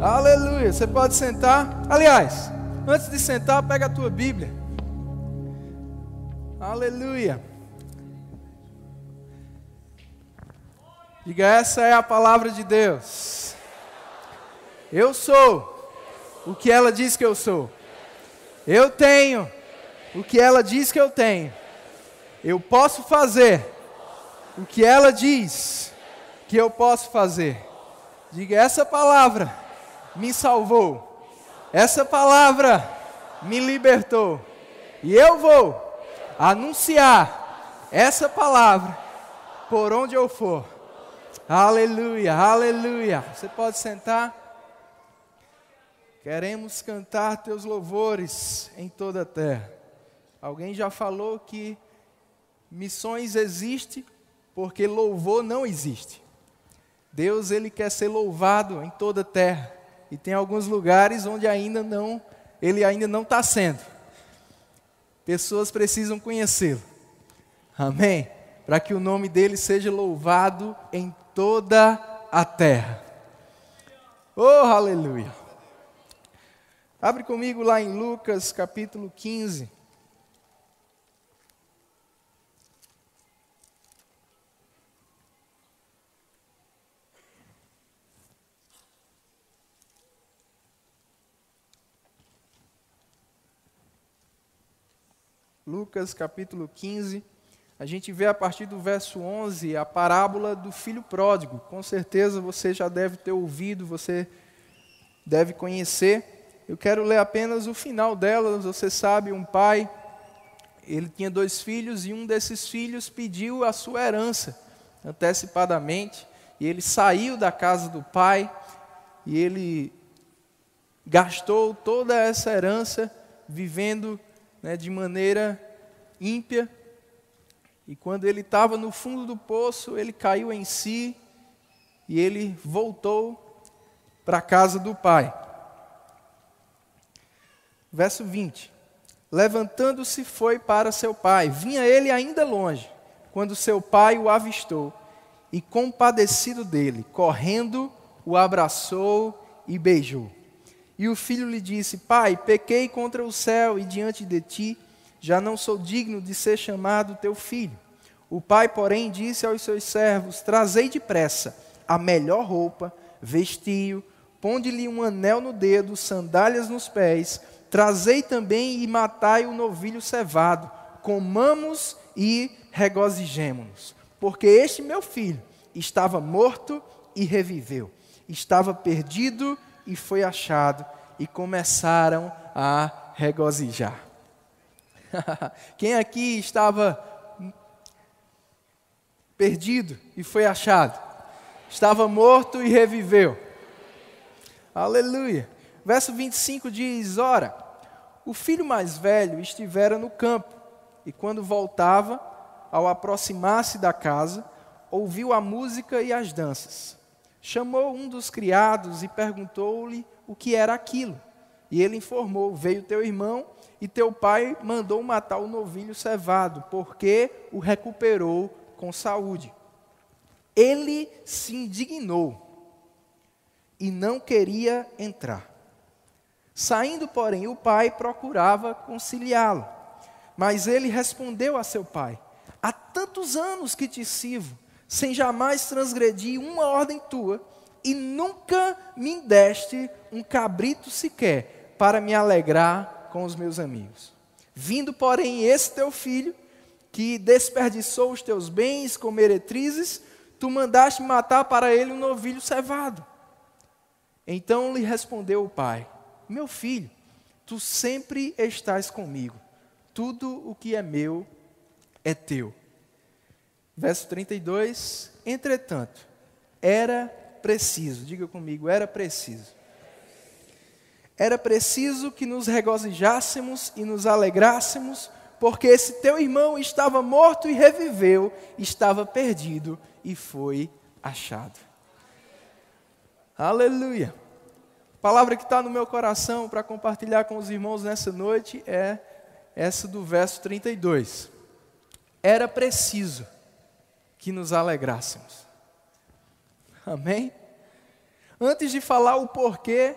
Aleluia. Você pode sentar. Aliás, antes de sentar, pega a tua Bíblia. Aleluia. Diga, essa é a palavra de Deus. Eu sou o que ela diz que eu sou. Eu tenho o que ela diz que eu tenho. Eu posso fazer o que ela diz que eu posso fazer. Diga, essa palavra me salvou. Essa palavra me libertou. E eu vou anunciar essa palavra por onde eu for. Aleluia, aleluia. Você pode sentar. Queremos cantar teus louvores em toda a terra. Alguém já falou que missões existe porque louvor não existe. Deus ele quer ser louvado em toda a terra e tem alguns lugares onde ainda não ele ainda não está sendo. Pessoas precisam conhecê-lo. Amém. Para que o nome dele seja louvado em toda a terra. Oh, aleluia. Abre comigo lá em Lucas capítulo 15. Lucas capítulo 15, a gente vê a partir do verso 11 a parábola do filho pródigo. Com certeza você já deve ter ouvido, você deve conhecer. Eu quero ler apenas o final dela. Você sabe, um pai, ele tinha dois filhos e um desses filhos pediu a sua herança antecipadamente. E ele saiu da casa do pai e ele gastou toda essa herança vivendo né, de maneira ímpia. E quando ele estava no fundo do poço, ele caiu em si e ele voltou para a casa do pai. Verso 20: Levantando-se, foi para seu pai. Vinha ele ainda longe, quando seu pai o avistou e, compadecido dele, correndo, o abraçou e beijou. E o filho lhe disse: Pai, pequei contra o céu e diante de ti, já não sou digno de ser chamado teu filho. O pai, porém, disse aos seus servos: Trazei depressa a melhor roupa, vestiu, ponde-lhe um anel no dedo, sandálias nos pés, trazei também e matai o novilho cevado, comamos e regozijemo-nos. Porque este meu filho estava morto e reviveu, estava perdido e foi achado, e começaram a regozijar. Quem aqui estava perdido e foi achado? Estava morto e reviveu. Aleluia. Verso 25 diz: Ora, o filho mais velho estivera no campo, e quando voltava, ao aproximar-se da casa, ouviu a música e as danças chamou um dos criados e perguntou-lhe o que era aquilo. E ele informou: Veio teu irmão e teu pai mandou matar o novilho cevado, porque o recuperou com saúde. Ele se indignou e não queria entrar. Saindo, porém, o pai procurava conciliá-lo. Mas ele respondeu a seu pai: Há tantos anos que te sirvo sem jamais transgredir uma ordem tua, e nunca me deste um cabrito sequer para me alegrar com os meus amigos. Vindo, porém, esse teu filho, que desperdiçou os teus bens com meretrizes, tu mandaste matar para ele um novilho cevado. Então lhe respondeu o pai: Meu filho, tu sempre estás comigo, tudo o que é meu é teu. Verso 32: Entretanto, era preciso, diga comigo, era preciso. Era preciso que nos regozijássemos e nos alegrássemos, porque esse teu irmão estava morto e reviveu, estava perdido e foi achado. Aleluia. A palavra que está no meu coração para compartilhar com os irmãos nessa noite é essa do verso 32. Era preciso que nos alegrássemos. Amém? Antes de falar o porquê,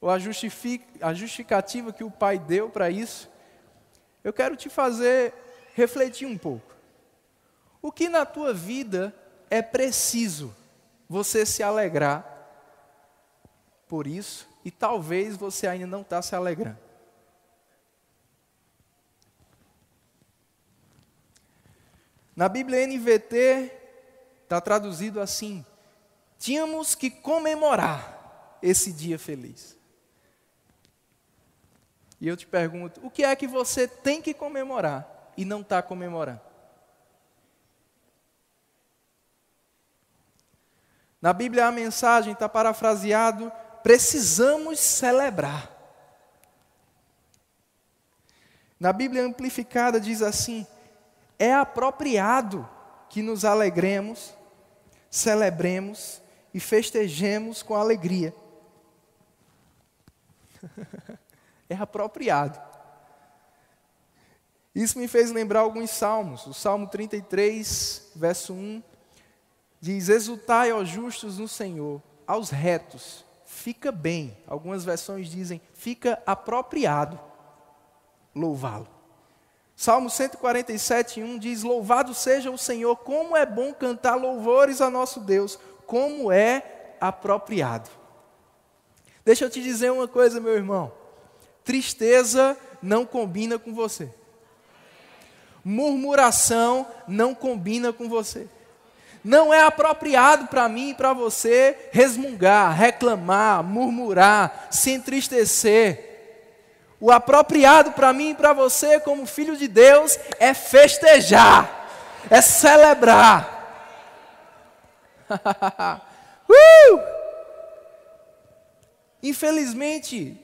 ou a, a justificativa que o Pai deu para isso, eu quero te fazer refletir um pouco. O que na tua vida é preciso você se alegrar por isso e talvez você ainda não está se alegrando? Na Bíblia NVT está traduzido assim: tínhamos que comemorar esse dia feliz. E eu te pergunto: o que é que você tem que comemorar e não está comemorando? Na Bíblia a mensagem está parafraseado: precisamos celebrar. Na Bíblia amplificada diz assim: é apropriado que nos alegremos, celebremos e festejemos com alegria. é apropriado. Isso me fez lembrar alguns salmos. O Salmo 33, verso 1, diz: Exultai, aos justos, no Senhor, aos retos, fica bem. Algumas versões dizem: fica apropriado louvá-lo. Salmo 147, 1 diz: Louvado seja o Senhor, como é bom cantar louvores a nosso Deus, como é apropriado. Deixa eu te dizer uma coisa, meu irmão. Tristeza não combina com você. Murmuração não combina com você. Não é apropriado para mim e para você resmungar, reclamar, murmurar, se entristecer. O apropriado para mim e para você, como filho de Deus, é festejar, é celebrar. uh! Infelizmente,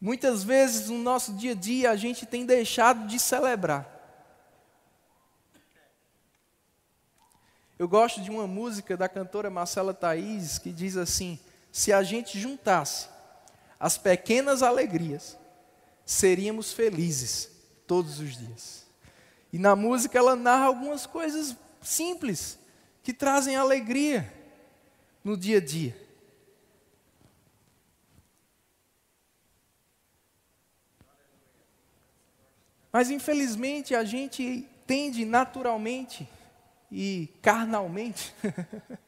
Muitas vezes no nosso dia a dia a gente tem deixado de celebrar. Eu gosto de uma música da cantora Marcela Thaís que diz assim: se a gente juntasse as pequenas alegrias, seríamos felizes todos os dias. E na música ela narra algumas coisas simples que trazem alegria no dia a dia. Mas infelizmente a gente tende naturalmente e carnalmente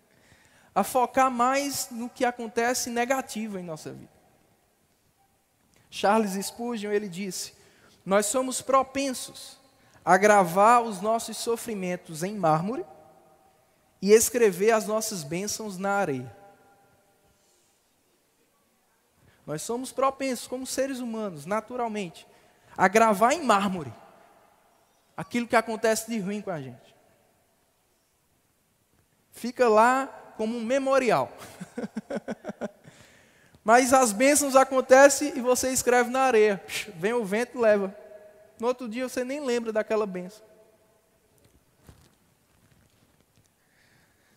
a focar mais no que acontece negativo em nossa vida. Charles Spurgeon ele disse: Nós somos propensos a gravar os nossos sofrimentos em mármore e escrever as nossas bênçãos na areia. Nós somos propensos, como seres humanos, naturalmente, a gravar em mármore aquilo que acontece de ruim com a gente. Fica lá como um memorial. Mas as bênçãos acontecem e você escreve na areia. Vem o vento e leva. No outro dia você nem lembra daquela bênção.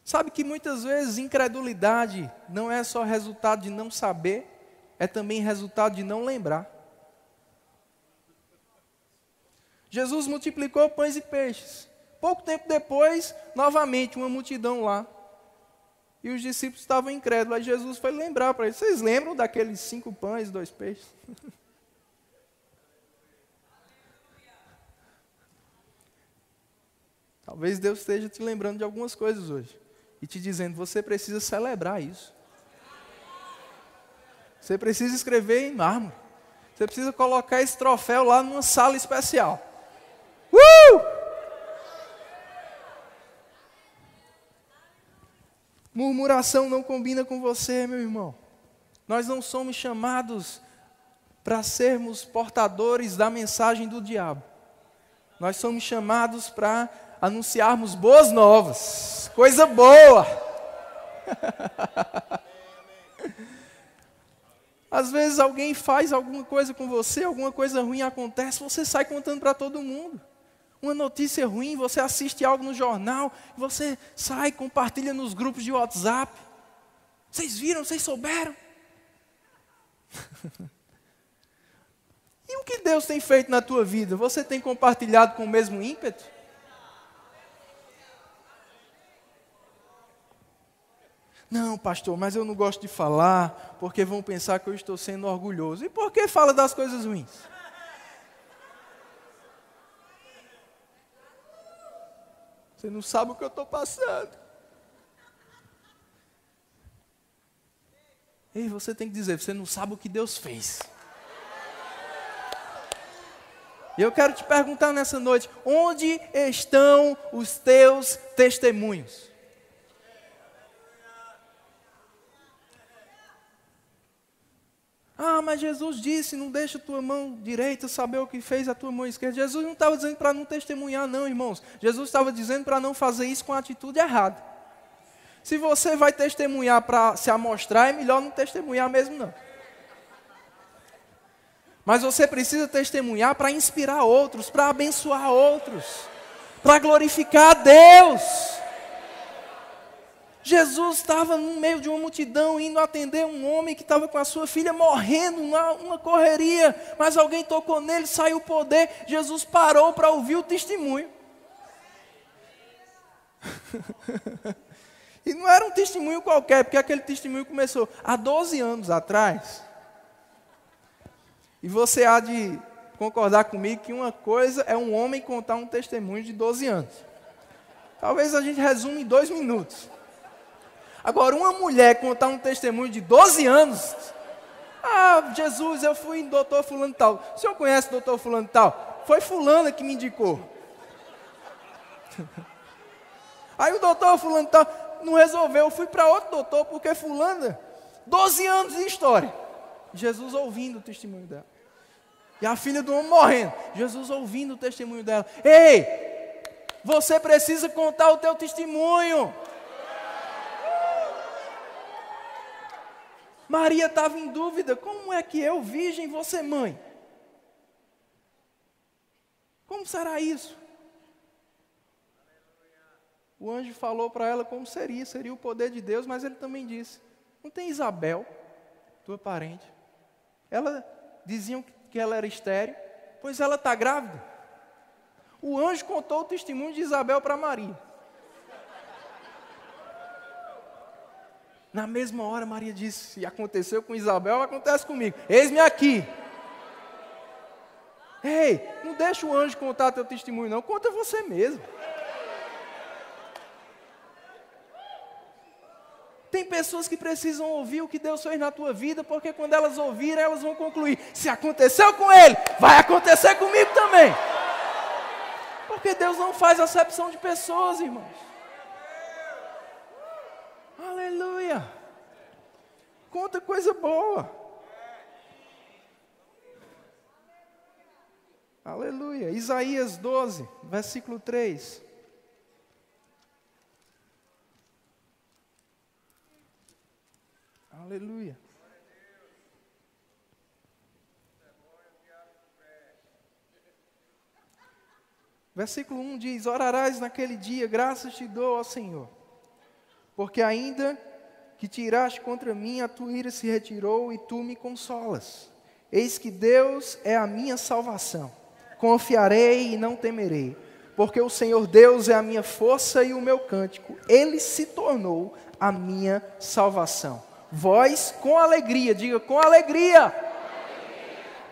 Sabe que muitas vezes incredulidade não é só resultado de não saber, é também resultado de não lembrar. Jesus multiplicou pães e peixes. Pouco tempo depois, novamente, uma multidão lá. E os discípulos estavam incrédulos. Aí Jesus foi lembrar para eles: Vocês lembram daqueles cinco pães e dois peixes? Talvez Deus esteja te lembrando de algumas coisas hoje. E te dizendo: Você precisa celebrar isso. Você precisa escrever em mármore. Você precisa colocar esse troféu lá numa sala especial. Uh! Murmuração não combina com você, meu irmão. Nós não somos chamados para sermos portadores da mensagem do diabo. Nós somos chamados para anunciarmos boas novas, coisa boa. Às vezes alguém faz alguma coisa com você, alguma coisa ruim acontece, você sai contando para todo mundo uma notícia ruim, você assiste algo no jornal, você sai, compartilha nos grupos de WhatsApp. Vocês viram, vocês souberam? e o que Deus tem feito na tua vida? Você tem compartilhado com o mesmo ímpeto? Não, pastor, mas eu não gosto de falar, porque vão pensar que eu estou sendo orgulhoso. E por que fala das coisas ruins? Você não sabe o que eu estou passando. Ei, você tem que dizer, você não sabe o que Deus fez. E eu quero te perguntar nessa noite: onde estão os teus testemunhos? Ah, mas Jesus disse: não deixa a tua mão direita saber o que fez a tua mão esquerda. Jesus não estava dizendo para não testemunhar, não, irmãos. Jesus estava dizendo para não fazer isso com a atitude errada. Se você vai testemunhar para se amostrar, é melhor não testemunhar mesmo, não. Mas você precisa testemunhar para inspirar outros, para abençoar outros, para glorificar a Deus. Jesus estava no meio de uma multidão indo atender um homem que estava com a sua filha morrendo, uma, uma correria, mas alguém tocou nele, saiu o poder. Jesus parou para ouvir o testemunho. e não era um testemunho qualquer, porque aquele testemunho começou há 12 anos atrás. E você há de concordar comigo que uma coisa é um homem contar um testemunho de 12 anos. Talvez a gente resume em dois minutos. Agora, uma mulher contar um testemunho de 12 anos. Ah, Jesus, eu fui em doutor fulano tal. O senhor conhece doutor fulano tal? Foi fulana que me indicou. Aí o doutor fulano tal não resolveu. Eu fui para outro doutor porque fulana, 12 anos de história. Jesus ouvindo o testemunho dela. E a filha do homem morrendo. Jesus ouvindo o testemunho dela. Ei, você precisa contar o teu testemunho. Maria estava em dúvida: como é que eu, virgem, vou ser mãe? Como será isso? O anjo falou para ela como seria, seria o poder de Deus, mas ele também disse: Não tem Isabel, tua parente. Ela diziam que ela era estéreo, pois ela está grávida. O anjo contou o testemunho de Isabel para Maria. Na mesma hora, Maria disse: Se aconteceu com Isabel, acontece comigo. Eis-me aqui. Ei, não deixa o anjo contar teu testemunho, não. Conta você mesmo. Tem pessoas que precisam ouvir o que Deus fez na tua vida, porque quando elas ouvirem, elas vão concluir: se aconteceu com ele, vai acontecer comigo também. Porque Deus não faz acepção de pessoas, irmãos. Aleluia. Conta coisa boa. Aleluia. Isaías 12, versículo 3. Aleluia. Versículo 1 diz: Orarás naquele dia, graças te dou ao Senhor, porque ainda que tiraste contra mim, a tua ira se retirou e tu me consolas. Eis que Deus é a minha salvação. Confiarei e não temerei, porque o Senhor Deus é a minha força e o meu cântico. Ele se tornou a minha salvação. Vós com alegria, diga com alegria.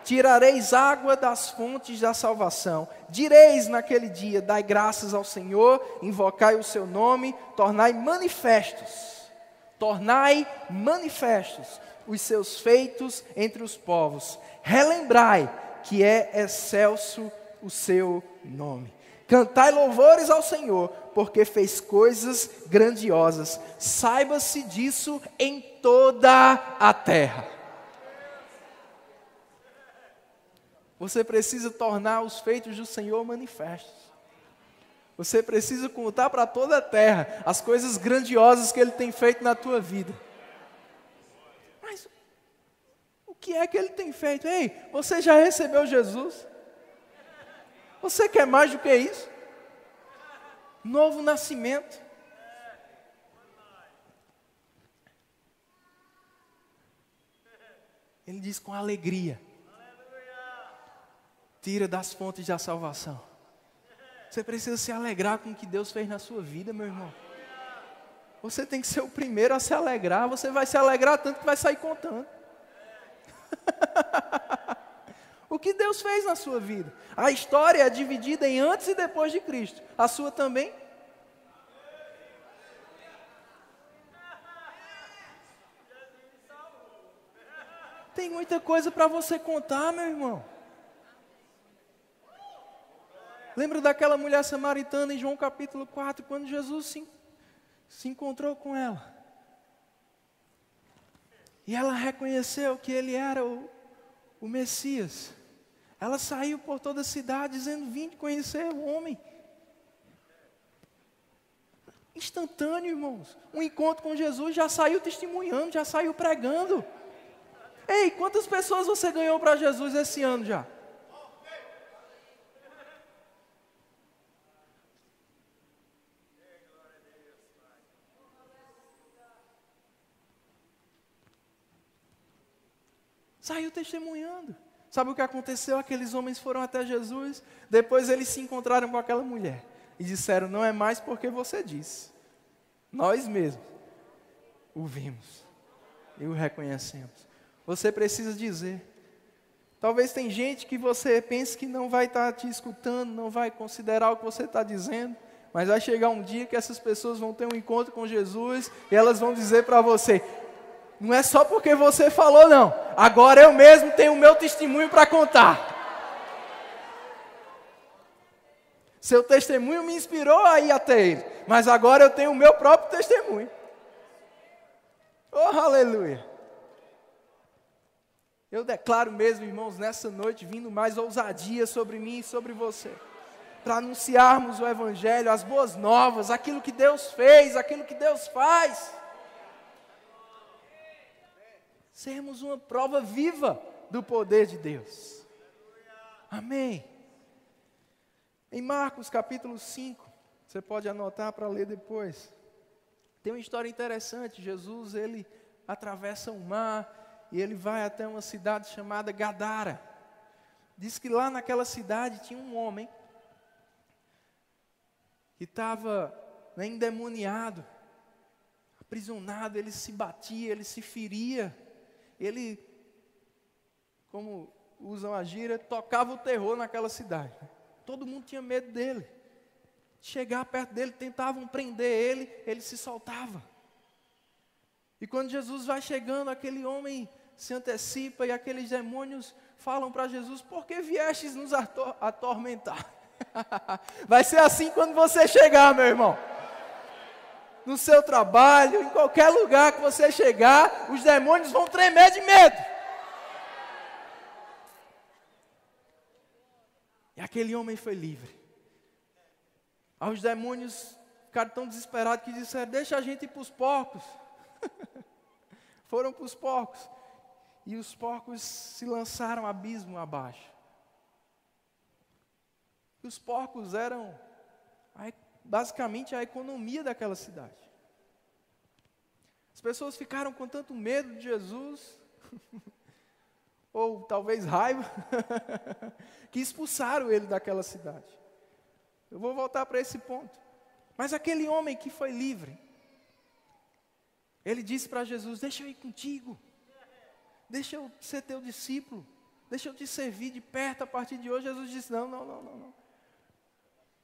Tirareis água das fontes da salvação. Direis naquele dia: Dai graças ao Senhor, invocai o seu nome, tornai manifestos, tornai manifestos os seus feitos entre os povos. Relembrai que é excelso o seu nome. Cantai louvores ao Senhor, porque fez coisas grandiosas. Saiba-se disso em toda a terra. Você precisa tornar os feitos do Senhor manifestos. Você precisa contar para toda a terra as coisas grandiosas que Ele tem feito na tua vida. Mas o que é que Ele tem feito? Ei, você já recebeu Jesus? Você quer mais do que isso? Novo nascimento. Ele diz com alegria. Tira das fontes da salvação. Você precisa se alegrar com o que Deus fez na sua vida, meu irmão. Você tem que ser o primeiro a se alegrar. Você vai se alegrar tanto que vai sair contando. o que Deus fez na sua vida? A história é dividida em antes e depois de Cristo. A sua também? Tem muita coisa para você contar, meu irmão. Lembra daquela mulher samaritana em João capítulo 4, quando Jesus se, se encontrou com ela? E ela reconheceu que ele era o, o Messias. Ela saiu por toda a cidade dizendo: Vim conhecer o homem. Instantâneo, irmãos. Um encontro com Jesus já saiu testemunhando, já saiu pregando. Ei, quantas pessoas você ganhou para Jesus esse ano já? Saiu testemunhando. Sabe o que aconteceu? Aqueles homens foram até Jesus, depois eles se encontraram com aquela mulher e disseram: Não é mais porque você disse, nós mesmos o vimos e o reconhecemos. Você precisa dizer. Talvez tem gente que você pense que não vai estar te escutando, não vai considerar o que você está dizendo, mas vai chegar um dia que essas pessoas vão ter um encontro com Jesus e elas vão dizer para você: não é só porque você falou, não. Agora eu mesmo tenho o meu testemunho para contar. Seu testemunho me inspirou a ir até ele, mas agora eu tenho o meu próprio testemunho. Oh, aleluia! Eu declaro mesmo, irmãos, nessa noite, vindo mais ousadia sobre mim e sobre você, para anunciarmos o Evangelho, as boas novas, aquilo que Deus fez, aquilo que Deus faz sermos uma prova viva do poder de Deus. Amém. Em Marcos capítulo 5, você pode anotar para ler depois. Tem uma história interessante. Jesus, ele atravessa o mar e ele vai até uma cidade chamada Gadara. Diz que lá naquela cidade tinha um homem que estava né, endemoniado, aprisionado, ele se batia, ele se feria ele, como usam a gíria, tocava o terror naquela cidade. Todo mundo tinha medo dele. Chegar perto dele, tentavam prender ele, ele se soltava. E quando Jesus vai chegando, aquele homem se antecipa e aqueles demônios falam para Jesus: Por que viestes nos atormentar? vai ser assim quando você chegar, meu irmão no seu trabalho, em qualquer lugar que você chegar, os demônios vão tremer de medo. E aquele homem foi livre. Aí os demônios ficaram tão desesperados que disseram: Deixa a gente ir para os porcos. Foram para os porcos. E os porcos se lançaram abismo abaixo. E os porcos eram basicamente a economia daquela cidade. As pessoas ficaram com tanto medo de Jesus, ou talvez raiva, que expulsaram ele daquela cidade. Eu vou voltar para esse ponto. Mas aquele homem que foi livre, ele disse para Jesus: Deixa eu ir contigo, deixa eu ser teu discípulo, deixa eu te servir de perto a partir de hoje. Jesus disse: Não, não, não, não. não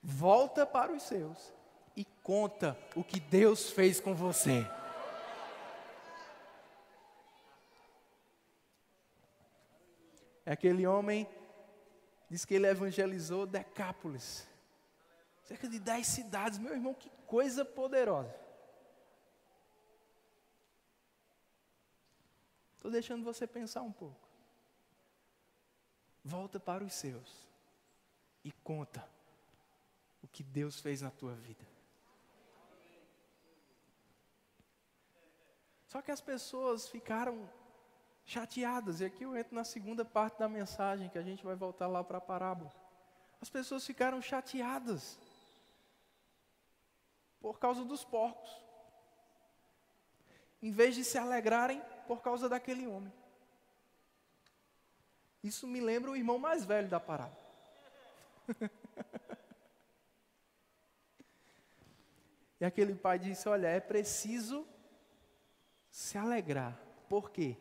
volta para os seus e conta o que Deus fez com você. Aquele homem diz que ele evangelizou Decápolis. Cerca de dez cidades, meu irmão, que coisa poderosa. Estou deixando você pensar um pouco. Volta para os seus e conta que Deus fez na tua vida. Só que as pessoas ficaram chateadas, e aqui eu entro na segunda parte da mensagem, que a gente vai voltar lá para a parábola. As pessoas ficaram chateadas por causa dos porcos, em vez de se alegrarem por causa daquele homem. Isso me lembra o irmão mais velho da parábola. E aquele pai disse: Olha, é preciso se alegrar. Por quê?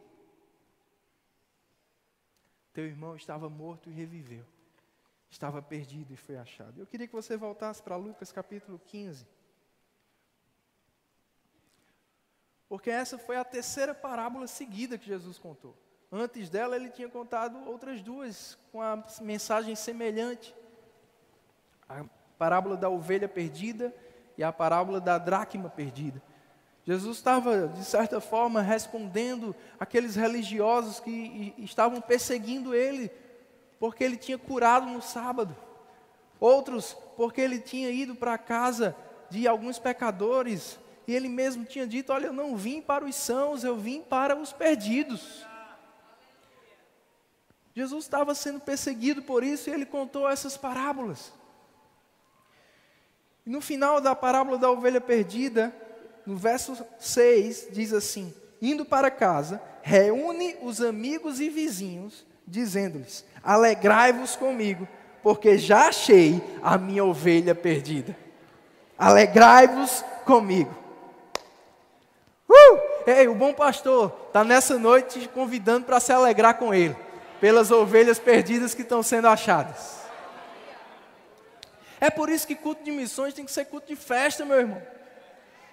Teu irmão estava morto e reviveu. Estava perdido e foi achado. Eu queria que você voltasse para Lucas capítulo 15. Porque essa foi a terceira parábola seguida que Jesus contou. Antes dela, ele tinha contado outras duas com a mensagem semelhante. A parábola da ovelha perdida e a parábola da dracma perdida. Jesus estava, de certa forma, respondendo aqueles religiosos que estavam perseguindo ele, porque ele tinha curado no sábado. Outros, porque ele tinha ido para a casa de alguns pecadores, e ele mesmo tinha dito: Olha, eu não vim para os sãos, eu vim para os perdidos. Jesus estava sendo perseguido por isso e ele contou essas parábolas. E no final da parábola da ovelha perdida, no verso 6, diz assim: Indo para casa, reúne os amigos e vizinhos, dizendo-lhes: Alegrai-vos comigo, porque já achei a minha ovelha perdida. Alegrai-vos comigo. Uh! Ei, o bom pastor está nessa noite te convidando para se alegrar com ele, pelas ovelhas perdidas que estão sendo achadas. É por isso que culto de missões tem que ser culto de festa, meu irmão.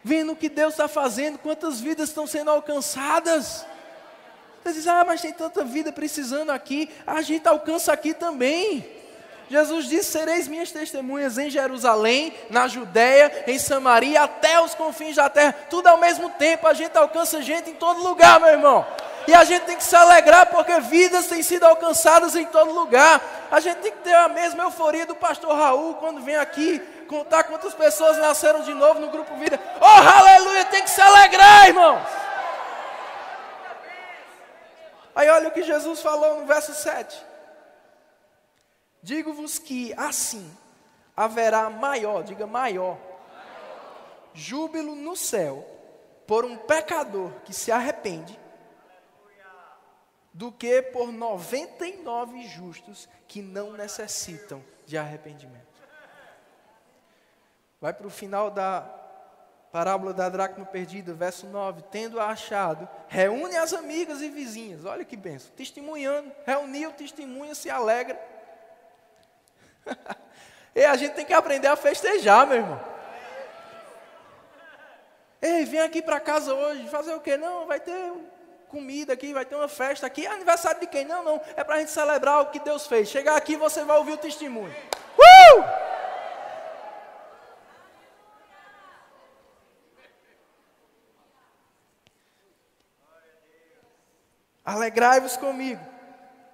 Vendo o que Deus está fazendo, quantas vidas estão sendo alcançadas. Você diz, ah, mas tem tanta vida precisando aqui. A gente alcança aqui também. Jesus disse: Sereis minhas testemunhas em Jerusalém, na Judéia, em Samaria, até os confins da terra. Tudo ao mesmo tempo. A gente alcança gente em todo lugar, meu irmão. E a gente tem que se alegrar porque vidas têm sido alcançadas em todo lugar. A gente tem que ter a mesma euforia do pastor Raul quando vem aqui contar quantas pessoas nasceram de novo no grupo Vida. Oh, aleluia! Tem que se alegrar, irmãos. Aí olha o que Jesus falou no verso 7. Digo-vos que assim haverá maior, diga maior, júbilo no céu por um pecador que se arrepende do que por 99 justos que não necessitam de arrependimento. Vai para o final da parábola da dracma perdida, verso 9: Tendo achado, reúne as amigas e vizinhas, olha que benção, testemunhando, reuniu, testemunha, se alegra. e a gente tem que aprender a festejar, meu irmão. Ei, vem aqui para casa hoje, fazer o quê? Não, vai ter comida aqui, vai ter uma festa aqui. É aniversário de quem? Não, não. É para a gente celebrar o que Deus fez. Chegar aqui você vai ouvir o testemunho. Uh! Alegrai-vos comigo,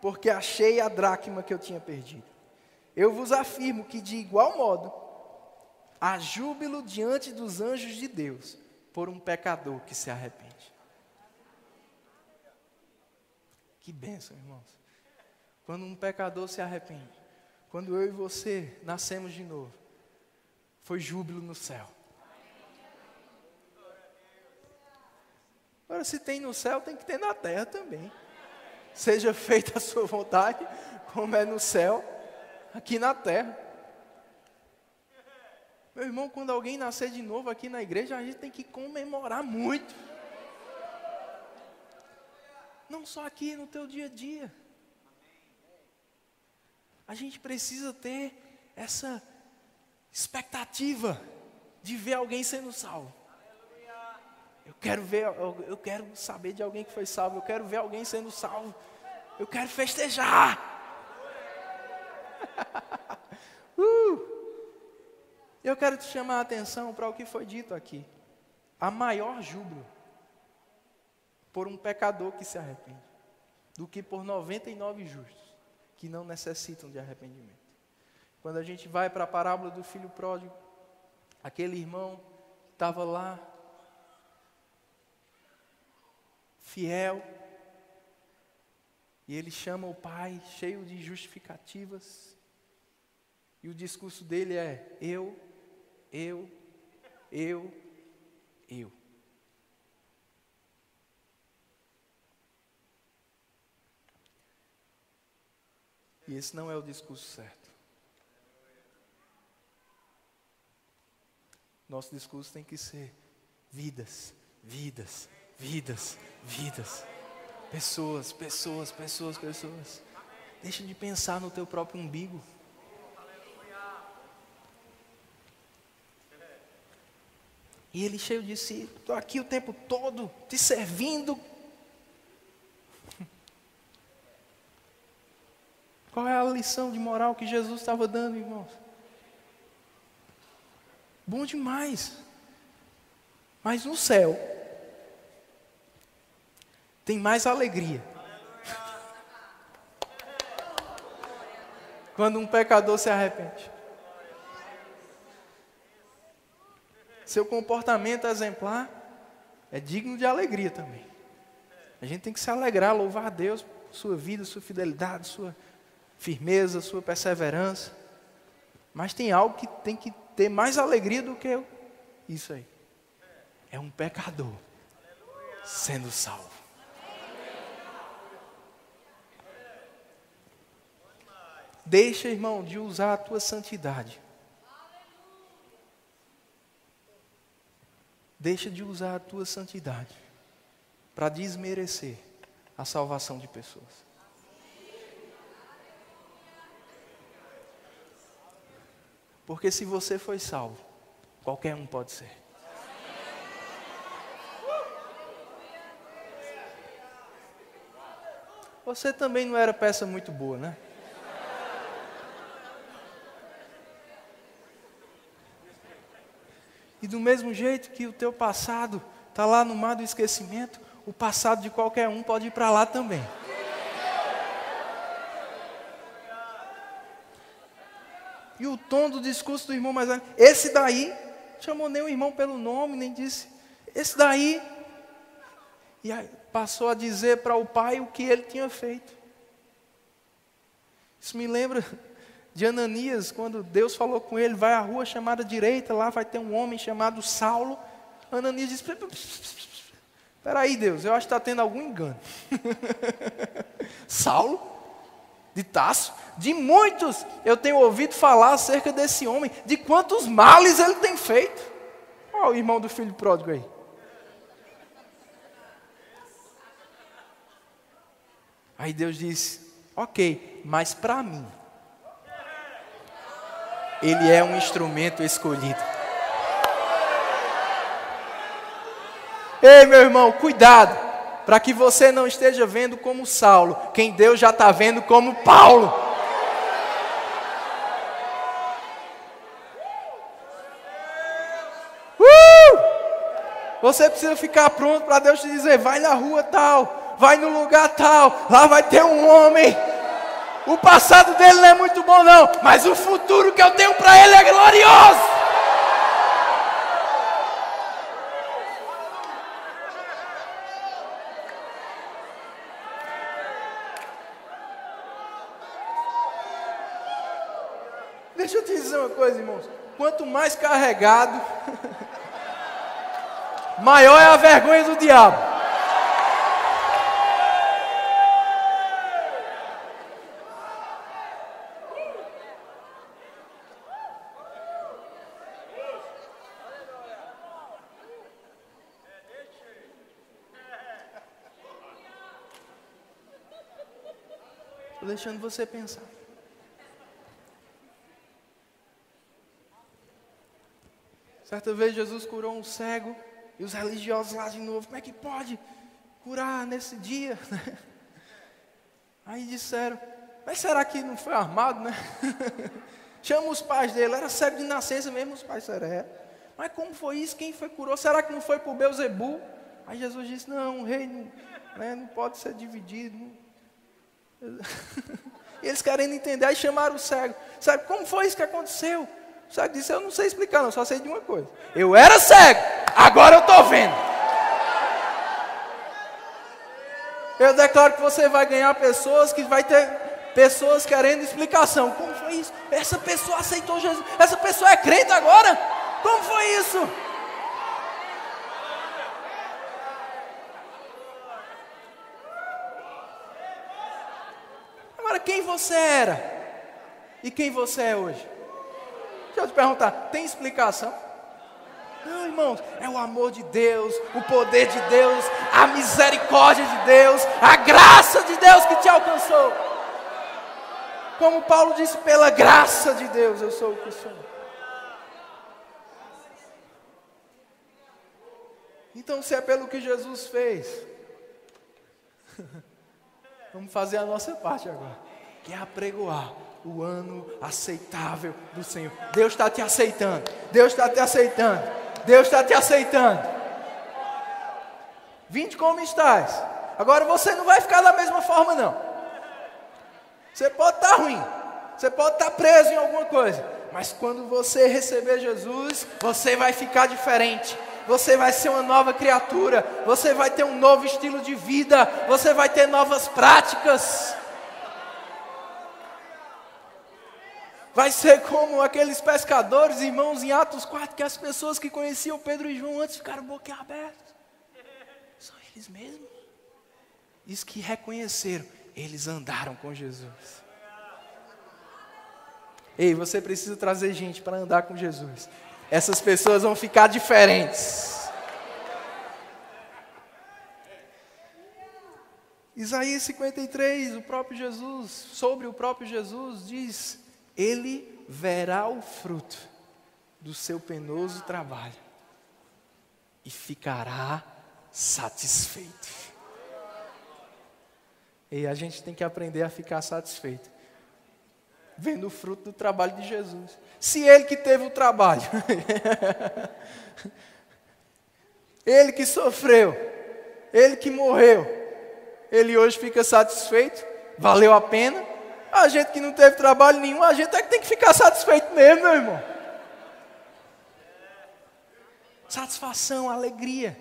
porque achei a dracma que eu tinha perdido. Eu vos afirmo que, de igual modo, há júbilo diante dos anjos de Deus por um pecador que se arrepende. Que bênção, irmãos. Quando um pecador se arrepende, quando eu e você nascemos de novo, foi júbilo no céu. Agora, se tem no céu, tem que ter na terra também. Seja feita a sua vontade, como é no céu, aqui na terra. Meu irmão, quando alguém nascer de novo aqui na igreja, a gente tem que comemorar muito. Não só aqui no teu dia a dia. A gente precisa ter essa expectativa de ver alguém sendo salvo. Eu quero ver, eu, eu quero saber de alguém que foi salvo, eu quero ver alguém sendo salvo. Eu quero festejar. uh! Eu quero te chamar a atenção para o que foi dito aqui. A maior júbilo por um pecador que se arrepende, do que por 99 justos que não necessitam de arrependimento. Quando a gente vai para a parábola do filho pródigo, aquele irmão estava lá, fiel, e ele chama o pai, cheio de justificativas, e o discurso dele é: eu, eu, eu, eu. Esse não é o discurso certo. Nosso discurso tem que ser vidas, vidas, vidas, vidas. Pessoas, pessoas, pessoas, pessoas. Deixa de pensar no teu próprio umbigo. E ele cheio de si, estou aqui o tempo todo, te servindo. Qual é a lição de moral que Jesus estava dando, irmãos? Bom demais. Mas no céu tem mais alegria. Quando um pecador se arrepende. Seu comportamento exemplar é digno de alegria também. A gente tem que se alegrar, louvar a Deus por sua vida, sua fidelidade, sua firmeza, sua perseverança. Mas tem algo que tem que ter mais alegria do que eu. isso aí. É um pecador sendo salvo. Deixa, irmão, de usar a tua santidade. Deixa de usar a tua santidade para desmerecer a salvação de pessoas. Porque se você foi salvo, qualquer um pode ser. Você também não era peça muito boa, né? E do mesmo jeito que o teu passado está lá no mar do esquecimento, o passado de qualquer um pode ir para lá também. E o tom do discurso do irmão mais velho, esse daí, chamou nem o irmão pelo nome, nem disse, esse daí. E aí passou a dizer para o pai o que ele tinha feito. Isso me lembra de Ananias, quando Deus falou com ele, vai à rua chamada direita, lá vai ter um homem chamado Saulo. Ananias disse: Espera aí, Deus, eu acho que está tendo algum engano. Saulo? De Tasso, de muitos eu tenho ouvido falar acerca desse homem, de quantos males ele tem feito. Olha o irmão do filho pródigo aí. Aí Deus disse: Ok, mas para mim, ele é um instrumento escolhido. Ei, meu irmão, cuidado para que você não esteja vendo como Saulo, quem Deus já está vendo como Paulo. Uh! Você precisa ficar pronto para Deus te dizer: vai na rua tal, vai no lugar tal, lá vai ter um homem. O passado dele não é muito bom, não, mas o futuro que eu tenho para ele é glorioso. Deixa eu te dizer uma coisa, irmãos. Quanto mais carregado, maior é a vergonha do diabo. Deixando você pensar. Certa vez Jesus curou um cego e os religiosos lá de novo, como é que pode curar nesse dia? Aí disseram, mas será que não foi armado, né? Chama os pais dele, era cego de nascença mesmo, os pais disseram, é. Mas como foi isso? Quem foi curou? Será que não foi por Beuzebu? Aí Jesus disse, não, o rei não, né, não pode ser dividido. eles querendo entender, aí chamaram o cego. Sabe como foi isso que aconteceu? Cego disse: Eu não sei explicar, não, só sei de uma coisa. Eu era cego, agora eu estou vendo. Eu declaro que você vai ganhar pessoas que vai ter pessoas querendo explicação. Como foi isso? Essa pessoa aceitou Jesus. Essa pessoa é crente agora? Como foi isso? Agora, quem você era? E quem você é hoje? Deixa eu te perguntar, tem explicação? Não, irmãos, é o amor de Deus, o poder de Deus, a misericórdia de Deus, a graça de Deus que te alcançou. Como Paulo disse, pela graça de Deus eu sou o que sou. Então, se é pelo que Jesus fez, vamos fazer a nossa parte agora, que é apregoar o ano aceitável do Senhor. Deus está te aceitando, Deus está te aceitando, Deus está te aceitando. Vinde como estás. Agora você não vai ficar da mesma forma, não. Você pode estar tá ruim, você pode estar tá preso em alguma coisa, mas quando você receber Jesus, você vai ficar diferente você vai ser uma nova criatura, você vai ter um novo estilo de vida, você vai ter novas práticas. Vai ser como aqueles pescadores, irmãos, em Atos 4, que as pessoas que conheciam Pedro e João antes ficaram boquiabertos. São eles mesmos. Diz que reconheceram, eles andaram com Jesus. Ei, você precisa trazer gente para andar com Jesus essas pessoas vão ficar diferentes. Isaías 53, o próprio Jesus, sobre o próprio Jesus, diz: Ele verá o fruto do seu penoso trabalho e ficará satisfeito. E a gente tem que aprender a ficar satisfeito, vendo o fruto do trabalho de Jesus. Se ele que teve o trabalho, ele que sofreu, ele que morreu, ele hoje fica satisfeito, valeu a pena. A gente que não teve trabalho nenhum, a gente é que tem que ficar satisfeito mesmo, meu irmão. Satisfação, alegria.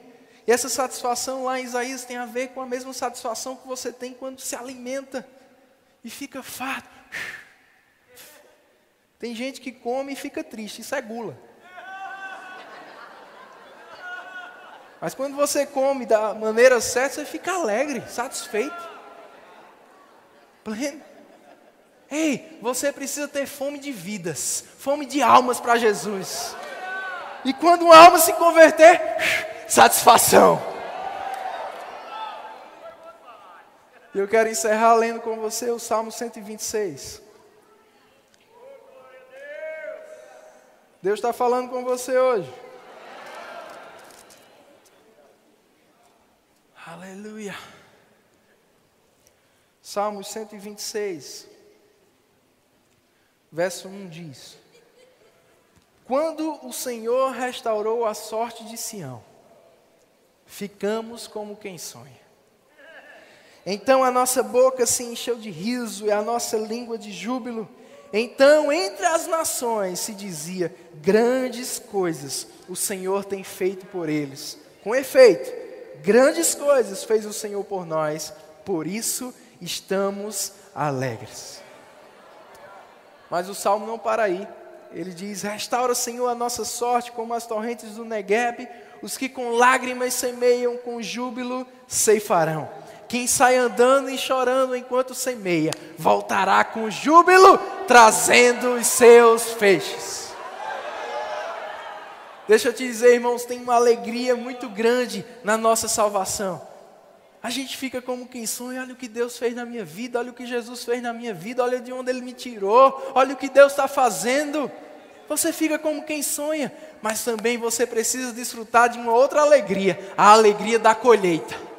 E essa satisfação lá em Isaías tem a ver com a mesma satisfação que você tem quando se alimenta e fica farto. Tem gente que come e fica triste, isso é gula. Mas quando você come da maneira certa, você fica alegre, satisfeito, pleno. Ei, você precisa ter fome de vidas, fome de almas para Jesus. E quando uma alma se converter, satisfação. Eu quero encerrar lendo com você o Salmo 126. Deus está falando com você hoje. Aleluia. Salmos 126, verso 1 diz: Quando o Senhor restaurou a sorte de Sião, ficamos como quem sonha. Então a nossa boca se encheu de riso e a nossa língua de júbilo então, entre as nações se dizia: grandes coisas o Senhor tem feito por eles. Com efeito, grandes coisas fez o Senhor por nós, por isso estamos alegres. Mas o salmo não para aí. Ele diz: Restaura, Senhor, a nossa sorte como as torrentes do Negueb, os que com lágrimas semeiam, com júbilo ceifarão. Quem sai andando e chorando enquanto semeia, voltará com júbilo, trazendo os seus feixes. Deixa eu te dizer, irmãos, tem uma alegria muito grande na nossa salvação. A gente fica como quem sonha, olha o que Deus fez na minha vida, olha o que Jesus fez na minha vida, olha de onde Ele me tirou, olha o que Deus está fazendo. Você fica como quem sonha, mas também você precisa desfrutar de uma outra alegria, a alegria da colheita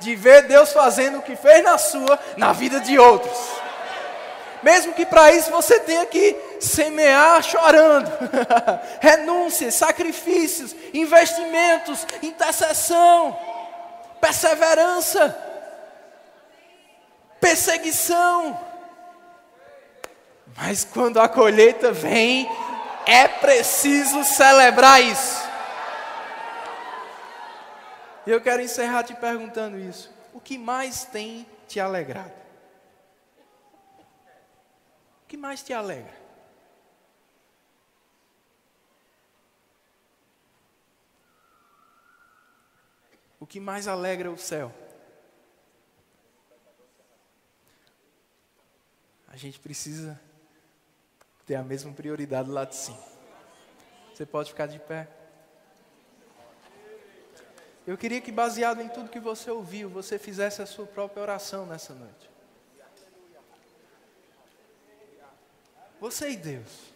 de ver Deus fazendo o que fez na sua, na vida de outros. Mesmo que para isso você tenha que semear chorando, renúncias, sacrifícios, investimentos, intercessão, perseverança, perseguição. Mas quando a colheita vem, é preciso celebrar isso. E eu quero encerrar te perguntando isso. O que mais tem te alegrado? O que mais te alegra? Que mais alegra o céu? A gente precisa ter a mesma prioridade lá de cima. Você pode ficar de pé. Eu queria que, baseado em tudo que você ouviu, você fizesse a sua própria oração nessa noite. Você e Deus.